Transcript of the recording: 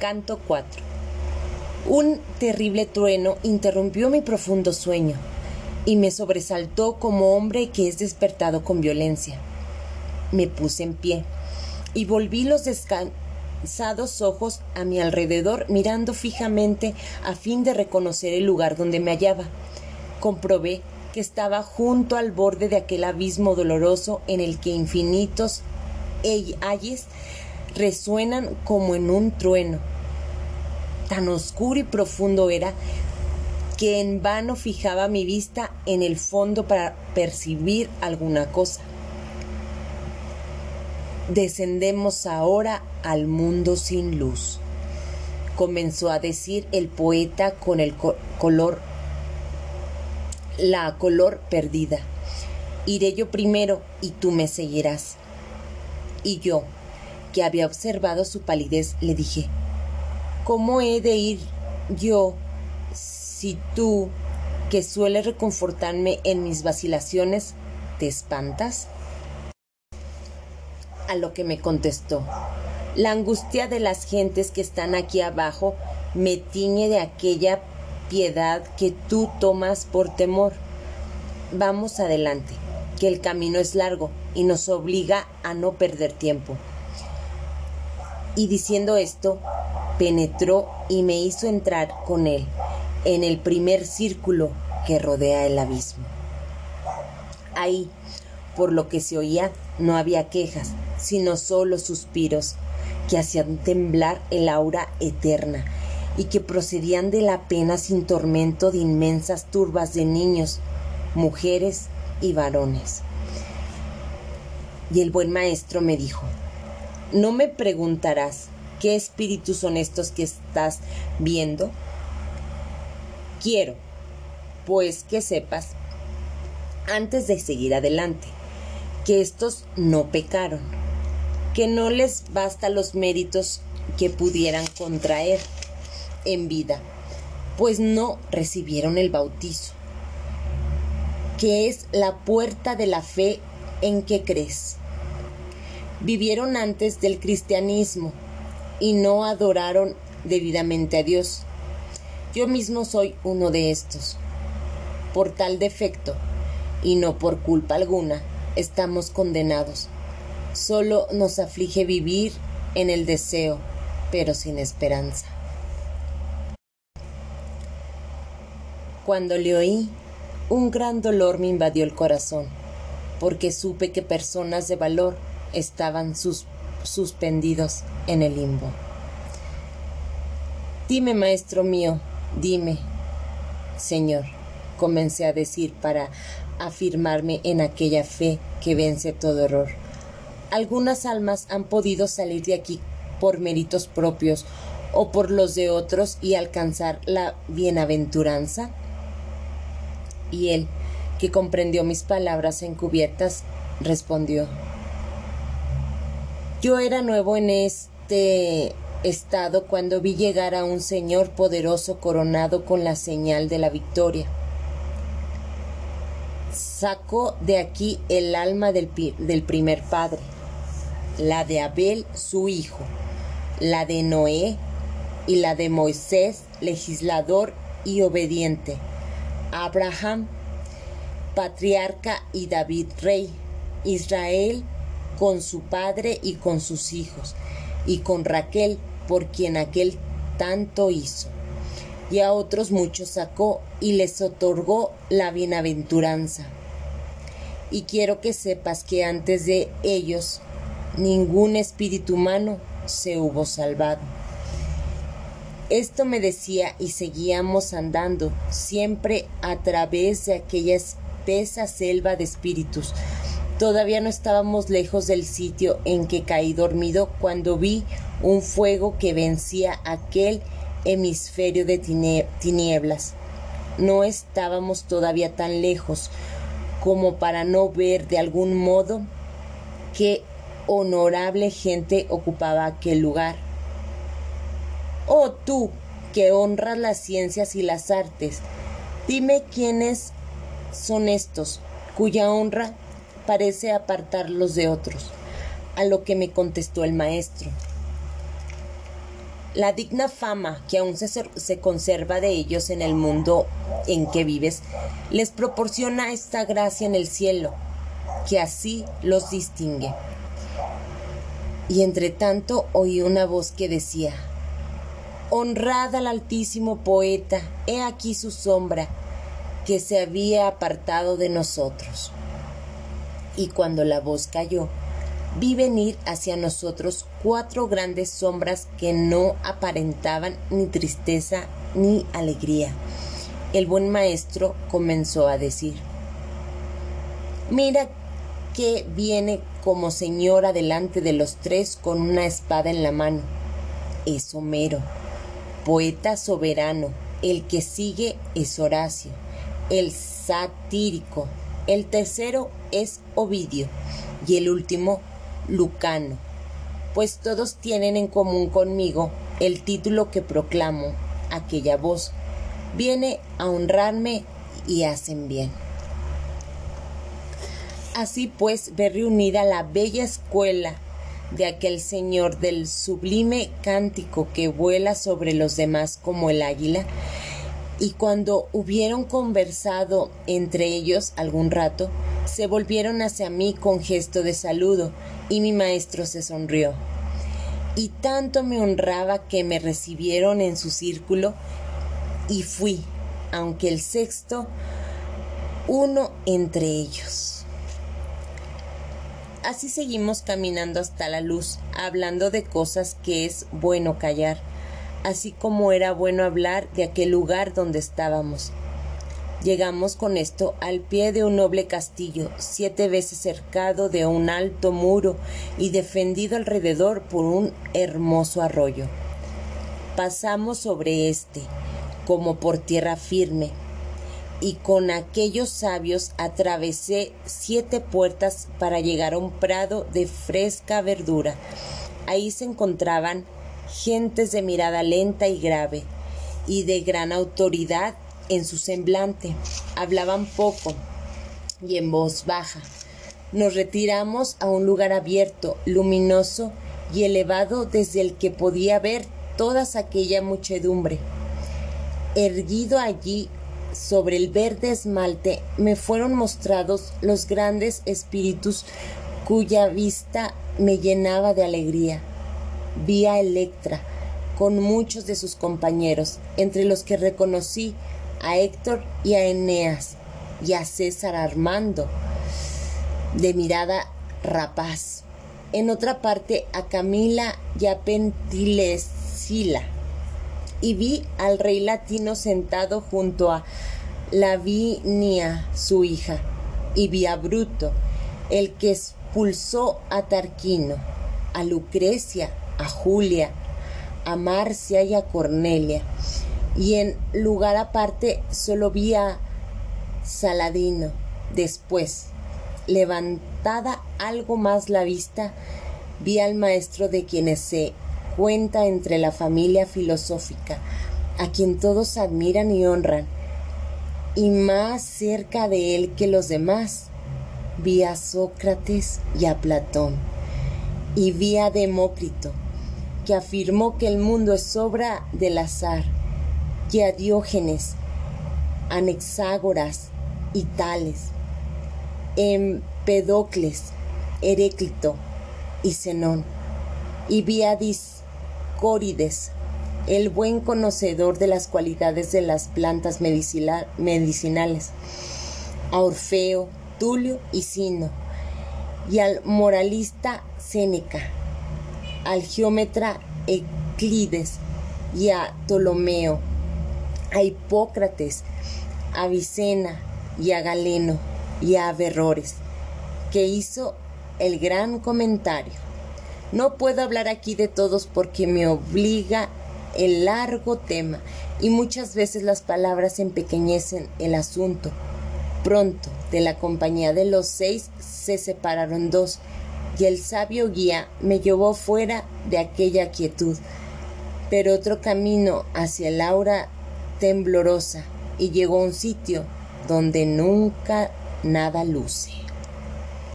Canto 4. Un terrible trueno interrumpió mi profundo sueño y me sobresaltó como hombre que es despertado con violencia. Me puse en pie y volví los descansados ojos a mi alrededor mirando fijamente a fin de reconocer el lugar donde me hallaba. Comprobé que estaba junto al borde de aquel abismo doloroso en el que infinitos ayes resuenan como en un trueno. Tan oscuro y profundo era que en vano fijaba mi vista en el fondo para percibir alguna cosa. Descendemos ahora al mundo sin luz, comenzó a decir el poeta con el color, la color perdida. Iré yo primero y tú me seguirás. Y yo, que había observado su palidez, le dije, ¿Cómo he de ir yo si tú, que sueles reconfortarme en mis vacilaciones, te espantas? A lo que me contestó, la angustia de las gentes que están aquí abajo me tiñe de aquella piedad que tú tomas por temor. Vamos adelante, que el camino es largo y nos obliga a no perder tiempo. Y diciendo esto, penetró y me hizo entrar con él en el primer círculo que rodea el abismo. Ahí, por lo que se oía, no había quejas, sino solo suspiros que hacían temblar el aura eterna y que procedían de la pena sin tormento de inmensas turbas de niños, mujeres y varones. Y el buen maestro me dijo, no me preguntarás qué espíritus son estos que estás viendo. Quiero, pues, que sepas, antes de seguir adelante, que estos no pecaron, que no les basta los méritos que pudieran contraer en vida, pues no recibieron el bautizo, que es la puerta de la fe en que crees vivieron antes del cristianismo y no adoraron debidamente a Dios. Yo mismo soy uno de estos. Por tal defecto, y no por culpa alguna, estamos condenados. Solo nos aflige vivir en el deseo, pero sin esperanza. Cuando le oí, un gran dolor me invadió el corazón, porque supe que personas de valor estaban suspendidos en el limbo. Dime, maestro mío, dime, Señor, comencé a decir para afirmarme en aquella fe que vence todo error. Algunas almas han podido salir de aquí por méritos propios o por los de otros y alcanzar la bienaventuranza. Y él, que comprendió mis palabras encubiertas, respondió yo era nuevo en este estado cuando vi llegar a un señor poderoso coronado con la señal de la victoria. Sacó de aquí el alma del, primer padre, la de Abel su hijo, la de Noé y la de Moisés, legislador y obediente, Abraham, patriarca y David rey, Israel, con su padre y con sus hijos, y con Raquel, por quien aquel tanto hizo. Y a otros muchos sacó y les otorgó la bienaventuranza. Y quiero que sepas que antes de ellos ningún espíritu humano se hubo salvado. Esto me decía y seguíamos andando, siempre a través de aquella espesa selva de espíritus, Todavía no estábamos lejos del sitio en que caí dormido cuando vi un fuego que vencía aquel hemisferio de tinieblas. No estábamos todavía tan lejos como para no ver de algún modo qué honorable gente ocupaba aquel lugar. Oh tú, que honras las ciencias y las artes, dime quiénes son estos, cuya honra parece apartarlos de otros, a lo que me contestó el maestro. La digna fama que aún se, se, conserva de ellos en el mundo en que vives les proporciona esta gracia en el cielo, que así los distingue. Y entre tanto oí una voz que decía, Honrad al altísimo poeta, he aquí su sombra, que se había apartado de nosotros. Y cuando la voz cayó, vi venir hacia nosotros cuatro grandes sombras que no aparentaban ni tristeza ni alegría. El buen maestro comenzó a decir, Mira que viene como señora delante de los tres con una espada en la mano. Es Homero, poeta soberano, el que sigue es Horacio, el satírico, el tercero es Ovidio y el último Lucano, pues todos tienen en común conmigo el título que proclamo, aquella voz, viene a honrarme y hacen bien. Así pues, ve reunida la bella escuela de aquel señor del sublime cántico que vuela sobre los demás como el águila, y cuando hubieron conversado entre ellos algún rato, se volvieron hacia mí con gesto de saludo, y mi maestro se sonrió. Y tanto me honraba que me recibieron en su círculo, y fui, aunque el sexto, uno entre ellos. Así seguimos caminando hasta la luz, hablando de cosas que es bueno callar así como era bueno hablar de aquel lugar donde estábamos. Llegamos con esto al pie de un noble castillo, siete veces cercado de un alto muro y defendido alrededor por un hermoso arroyo. Pasamos sobre este, como por tierra firme, y con aquellos sabios atravesé siete puertas para llegar a un prado de fresca verdura. Ahí se encontraban gentes de mirada lenta y grave, y de gran autoridad en su semblante. Hablaban poco y en voz baja. Nos retiramos a un lugar abierto, luminoso y elevado desde el que podía ver toda aquella muchedumbre. Erguido allí sobre el verde esmalte me fueron mostrados los grandes espíritus cuya vista me llenaba de alegría vi a Electra con muchos de sus compañeros, entre los que reconocí a Héctor y a Eneas y a César Armando, de mirada rapaz. En otra parte a Camila y a Pentilesila. Y vi al rey latino sentado junto a Lavinia, su hija, y vi a Bruto, el que expulsó a Tarquino, a Lucrecia, a Julia, a Marcia y a Cornelia. Y en lugar aparte solo vi a Saladino. Después, levantada algo más la vista, vi al maestro de quienes se cuenta entre la familia filosófica, a quien todos admiran y honran, y más cerca de él que los demás, vi a Sócrates y a Platón, y vi a Demócrito, que afirmó que el mundo es obra del azar, que a Diógenes, Anexágoras y Tales, Empedocles, Heréclito y Zenón, y Viadis Córides, el buen conocedor de las cualidades de las plantas medicinales, a Orfeo, Tulio y Sino, y al moralista Séneca al geómetra Euclides y a Ptolomeo, a Hipócrates, a Vicena y a Galeno y a Averrores, que hizo el gran comentario. No puedo hablar aquí de todos porque me obliga el largo tema y muchas veces las palabras empequeñecen el asunto. Pronto, de la compañía de los seis se separaron dos y el sabio guía me llevó fuera de aquella quietud, pero otro camino hacia el aura temblorosa y llegó a un sitio donde nunca nada luce.